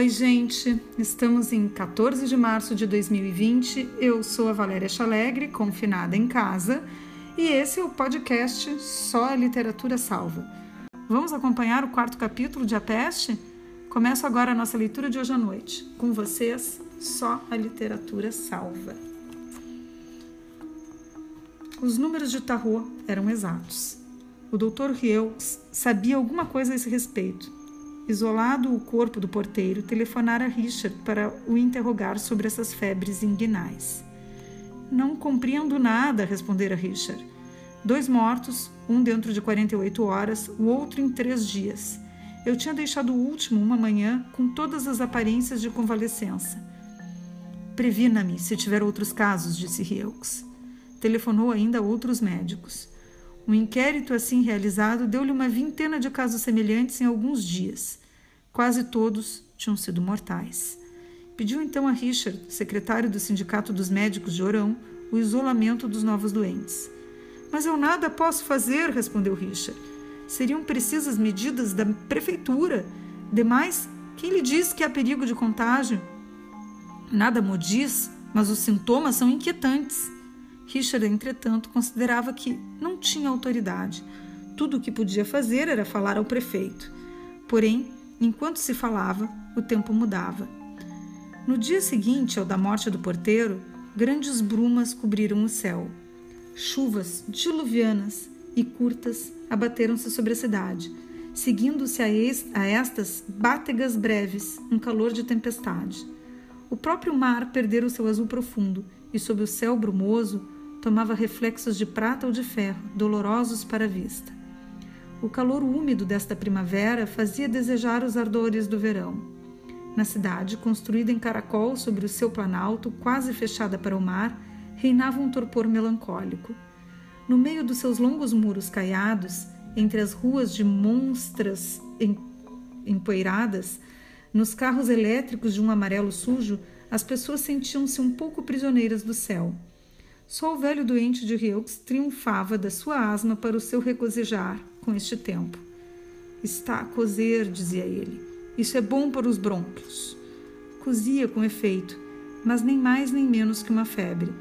Oi, gente. Estamos em 14 de março de 2020. Eu sou a Valéria Chalegre, confinada em casa, e esse é o podcast Só a Literatura Salva. Vamos acompanhar o quarto capítulo de A Peste? Começo agora a nossa leitura de hoje à noite. Com vocês, Só a Literatura Salva. Os números de Tarot eram exatos. O Dr. Rieux sabia alguma coisa a esse respeito Isolado o corpo do porteiro, telefonara Richard para o interrogar sobre essas febres inguinais. Não compreendo nada, respondera Richard. Dois mortos, um dentro de 48 horas, o outro em três dias. Eu tinha deixado o último uma manhã com todas as aparências de convalescença. Previna-me se tiver outros casos, disse Rieux. Telefonou ainda a outros médicos. Um inquérito assim realizado deu-lhe uma vintena de casos semelhantes em alguns dias. Quase todos tinham sido mortais. Pediu então a Richard, secretário do Sindicato dos Médicos de Orão, o isolamento dos novos doentes. Mas eu nada posso fazer, respondeu Richard. Seriam precisas medidas da prefeitura. Demais, quem lhe diz que há perigo de contágio? Nada me diz, mas os sintomas são inquietantes. Richard, entretanto, considerava que não tinha autoridade. Tudo o que podia fazer era falar ao prefeito. Porém, Enquanto se falava, o tempo mudava. No dia seguinte ao da morte do porteiro, grandes brumas cobriram o céu. Chuvas diluvianas e curtas abateram-se sobre a cidade, seguindo-se a, a estas bátegas breves, um calor de tempestade. O próprio mar perdera o seu azul profundo e, sob o céu brumoso, tomava reflexos de prata ou de ferro, dolorosos para a vista. O calor úmido desta primavera fazia desejar os ardores do verão. Na cidade, construída em caracol sobre o seu planalto, quase fechada para o mar, reinava um torpor melancólico. No meio dos seus longos muros caiados, entre as ruas de monstras empoeiradas, nos carros elétricos de um amarelo sujo, as pessoas sentiam-se um pouco prisioneiras do céu. Só o velho doente de Rieux triunfava da sua asma para o seu regozijar, com este tempo. Está a cozer, dizia ele. Isso é bom para os brônquios. Cozia com efeito, mas nem mais nem menos que uma febre.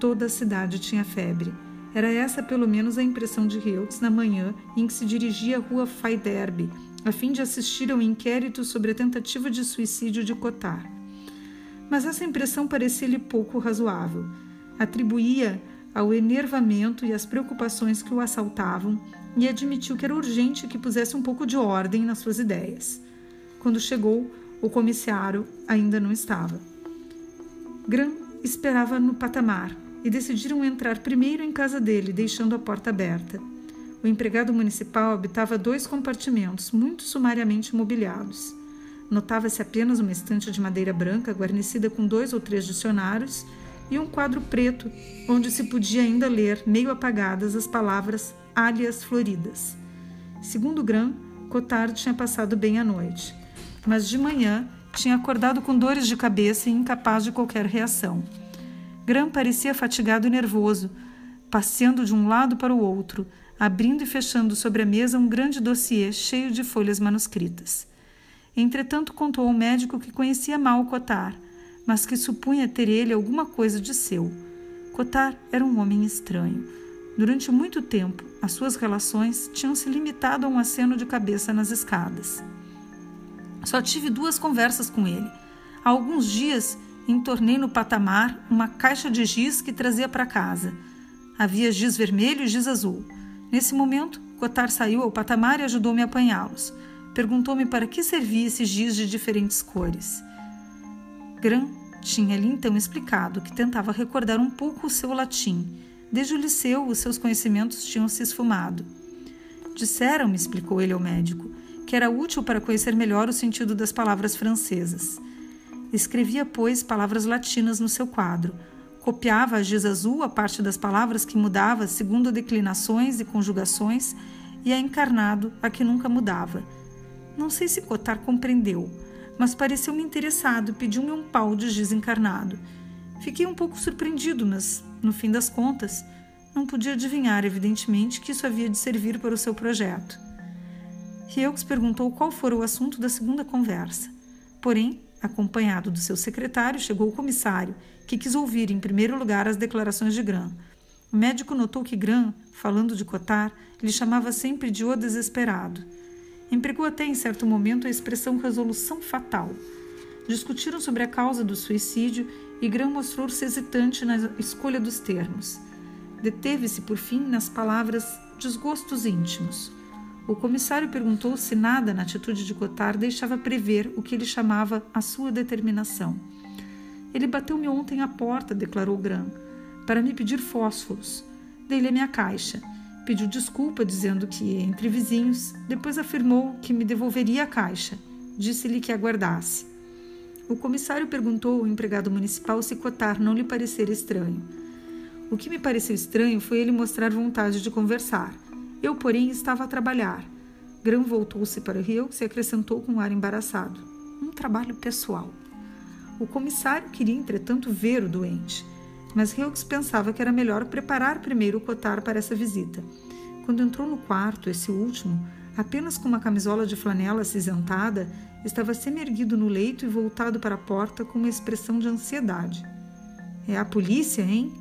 Toda a cidade tinha febre. Era essa pelo menos a impressão de Reutz na manhã em que se dirigia à rua Faiderbe, a fim de assistir ao inquérito sobre a tentativa de suicídio de Cotar. Mas essa impressão parecia-lhe pouco razoável. Atribuía ao enervamento e às preocupações que o assaltavam e admitiu que era urgente que pusesse um pouco de ordem nas suas ideias. Quando chegou, o comissário ainda não estava. Gran esperava no patamar e decidiram entrar primeiro em casa dele, deixando a porta aberta. O empregado municipal habitava dois compartimentos, muito sumariamente mobiliados. Notava-se apenas uma estante de madeira branca guarnecida com dois ou três dicionários e um quadro preto, onde se podia ainda ler, meio apagadas, as palavras alias floridas. Segundo Gran, Cotard tinha passado bem a noite, mas de manhã tinha acordado com dores de cabeça e incapaz de qualquer reação. Gran parecia fatigado e nervoso, passeando de um lado para o outro, abrindo e fechando sobre a mesa um grande dossiê cheio de folhas manuscritas. Entretanto, contou ao médico que conhecia mal Cotar, mas que supunha ter ele alguma coisa de seu. Cotar era um homem estranho. Durante muito tempo, as suas relações tinham se limitado a um aceno de cabeça nas escadas. Só tive duas conversas com ele. Há alguns dias entornei no patamar uma caixa de giz que trazia para casa. Havia giz vermelho e giz azul. Nesse momento, Cotar saiu ao patamar e ajudou-me a apanhá-los. Perguntou-me para que servia esse giz de diferentes cores. Gran tinha-lhe então explicado que tentava recordar um pouco o seu latim Desde o liceu, os seus conhecimentos tinham se esfumado. Disseram-me, explicou ele ao médico, que era útil para conhecer melhor o sentido das palavras francesas. Escrevia, pois, palavras latinas no seu quadro. Copiava a giz azul a parte das palavras que mudava segundo declinações e conjugações e a encarnado a que nunca mudava. Não sei se Cotar compreendeu, mas pareceu-me interessado e pediu-me um pau de giz encarnado. Fiquei um pouco surpreendido, mas no fim das contas, não podia adivinhar, evidentemente, que isso havia de servir para o seu projeto. Rieux perguntou qual fora o assunto da segunda conversa. Porém, acompanhado do seu secretário, chegou o comissário, que quis ouvir em primeiro lugar as declarações de Gran. O médico notou que Gran, falando de Cotar, lhe chamava sempre de o desesperado. Empregou até em certo momento a expressão resolução fatal. Discutiram sobre a causa do suicídio e Gran mostrou-se hesitante na escolha dos termos. Deteve-se, por fim, nas palavras desgostos íntimos. O comissário perguntou se nada na atitude de Cotard deixava prever o que ele chamava a sua determinação. Ele bateu-me ontem à porta, declarou Gran, para me pedir fósforos. Dei-lhe a minha caixa. Pediu desculpa, dizendo que entre vizinhos, depois afirmou que me devolveria a caixa. Disse-lhe que aguardasse. O comissário perguntou ao empregado municipal se Cotar não lhe parecera estranho. O que me pareceu estranho foi ele mostrar vontade de conversar. Eu, porém, estava a trabalhar. Grão voltou-se para Hughes e acrescentou com um ar embaraçado: Um trabalho pessoal. O comissário queria, entretanto, ver o doente, mas Hughes pensava que era melhor preparar primeiro o Cotar para essa visita. Quando entrou no quarto, esse último, apenas com uma camisola de flanela acinzentada, estava semi-erguido no leito e voltado para a porta com uma expressão de ansiedade. É a polícia, hein?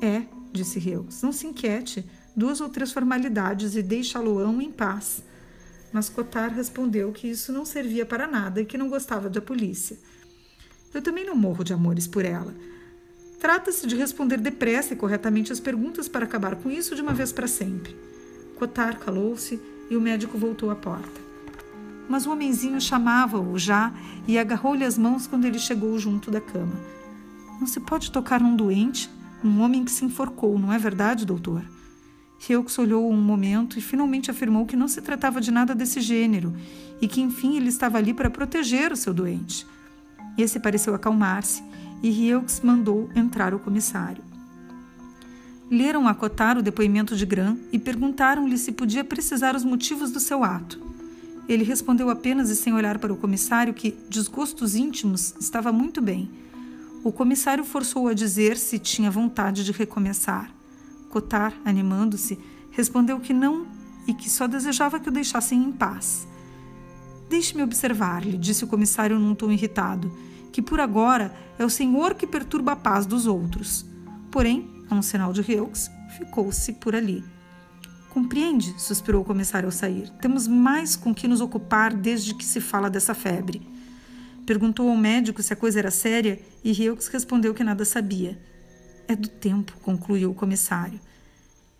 É, disse Reus. Não se inquiete. Duas ou três formalidades e deixa-lo-ão em paz. Mas Cotar respondeu que isso não servia para nada e que não gostava da polícia. Eu também não morro de amores por ela. Trata-se de responder depressa e corretamente as perguntas para acabar com isso de uma vez para sempre. Cotar calou-se e o médico voltou à porta. Mas o homenzinho chamava-o já e agarrou-lhe as mãos quando ele chegou junto da cama. Não se pode tocar num doente? Um homem que se enforcou, não é verdade, doutor? Heux olhou um momento e finalmente afirmou que não se tratava de nada desse gênero e que, enfim, ele estava ali para proteger o seu doente. Esse pareceu acalmar-se e Heux mandou entrar o comissário. Leram a Cotar o depoimento de Gran e perguntaram-lhe se podia precisar os motivos do seu ato. Ele respondeu apenas e sem olhar para o comissário que desgostos íntimos estava muito bem o comissário forçou-o a dizer se tinha vontade de recomeçar. Cotar, animando-se, respondeu que não e que só desejava que o deixassem em paz. Deixe-me observar-lhe, disse o comissário num tom irritado, que por agora é o senhor que perturba a paz dos outros. Porém, a um sinal de Reaux, ficou-se por ali. Compreende? suspirou o comissário ao sair. Temos mais com que nos ocupar desde que se fala dessa febre. Perguntou ao médico se a coisa era séria e Hughes respondeu que nada sabia. É do tempo, concluiu o comissário.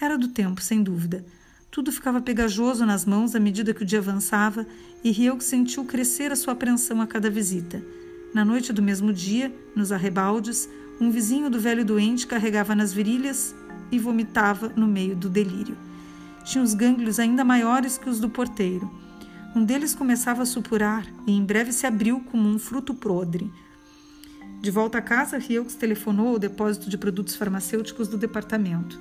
Era do tempo, sem dúvida. Tudo ficava pegajoso nas mãos à medida que o dia avançava e Hughes sentiu crescer a sua apreensão a cada visita. Na noite do mesmo dia, nos arrebaldes, um vizinho do velho doente carregava nas virilhas e vomitava no meio do delírio. Tinha os gânglios ainda maiores que os do porteiro. Um deles começava a supurar e em breve se abriu como um fruto podre. De volta a casa, Hughes telefonou ao depósito de produtos farmacêuticos do departamento.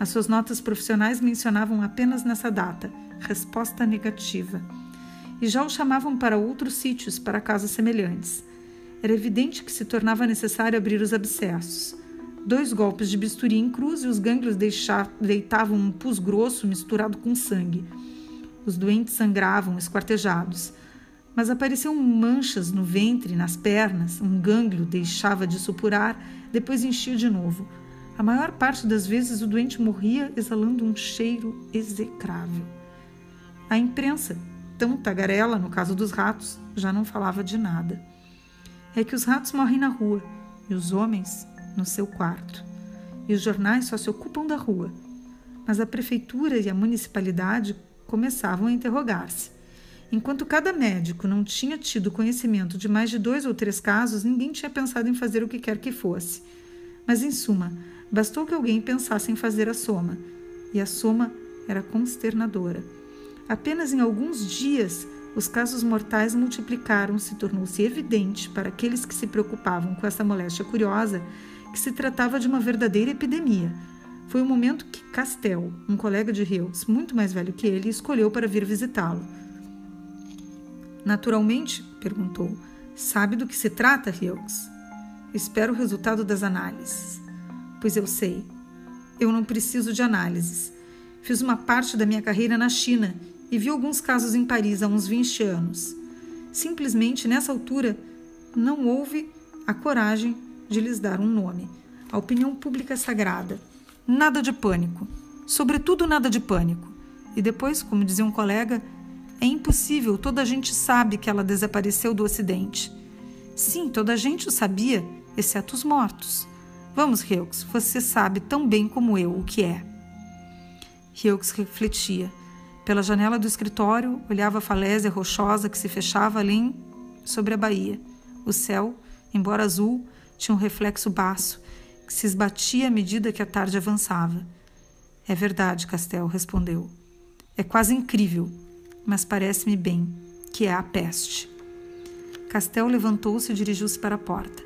As suas notas profissionais mencionavam apenas nessa data resposta negativa. E já o chamavam para outros sítios, para casos semelhantes. Era evidente que se tornava necessário abrir os abscessos. Dois golpes de bisturi em cruz e os gânglios deitavam um pus grosso misturado com sangue. Os doentes sangravam, esquartejados. Mas apareciam manchas no ventre, nas pernas, um gânglio deixava de supurar, depois enchia de novo. A maior parte das vezes o doente morria exalando um cheiro execrável. A imprensa, tão tagarela no caso dos ratos, já não falava de nada. É que os ratos morrem na rua e os homens no seu quarto. E os jornais só se ocupam da rua. Mas a prefeitura e a municipalidade começavam a interrogar-se. Enquanto cada médico não tinha tido conhecimento de mais de dois ou três casos, ninguém tinha pensado em fazer o que quer que fosse. Mas, em suma, bastou que alguém pensasse em fazer a soma. E a soma era consternadora. Apenas em alguns dias, os casos mortais multiplicaram-se, tornou-se evidente para aqueles que se preocupavam com essa moléstia curiosa que se tratava de uma verdadeira epidemia foi o momento que Castel, um colega de Hughes, muito mais velho que ele, escolheu para vir visitá-lo. Naturalmente, perguntou, sabe do que se trata, Hughes? Espero o resultado das análises. Pois eu sei. Eu não preciso de análises. Fiz uma parte da minha carreira na China e vi alguns casos em Paris há uns 20 anos. Simplesmente, nessa altura, não houve a coragem de lhes dar um nome. A opinião pública é sagrada. Nada de pânico. Sobretudo, nada de pânico. E depois, como dizia um colega, é impossível, toda a gente sabe que ela desapareceu do Ocidente. Sim, toda a gente o sabia, exceto os mortos. Vamos, Heux, você sabe tão bem como eu o que é. Heux refletia. Pela janela do escritório, olhava a falésia rochosa que se fechava além sobre a baía. O céu, embora azul, tinha um reflexo baço que se esbatia à medida que a tarde avançava. É verdade, Castel respondeu. É quase incrível, mas parece-me bem que é a peste. Castel levantou-se e dirigiu-se para a porta.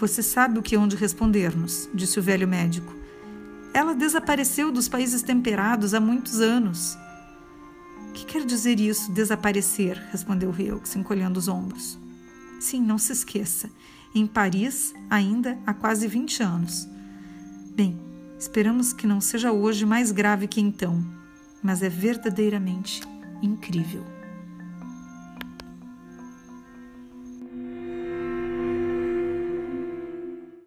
Você sabe o que hão de responder-nos, disse o velho médico. Ela desapareceu dos países temperados há muitos anos. Que quer dizer isso, desaparecer? respondeu Hughes, encolhendo os ombros. Sim, não se esqueça. Em Paris, ainda há quase 20 anos. Bem, esperamos que não seja hoje mais grave que então, mas é verdadeiramente incrível.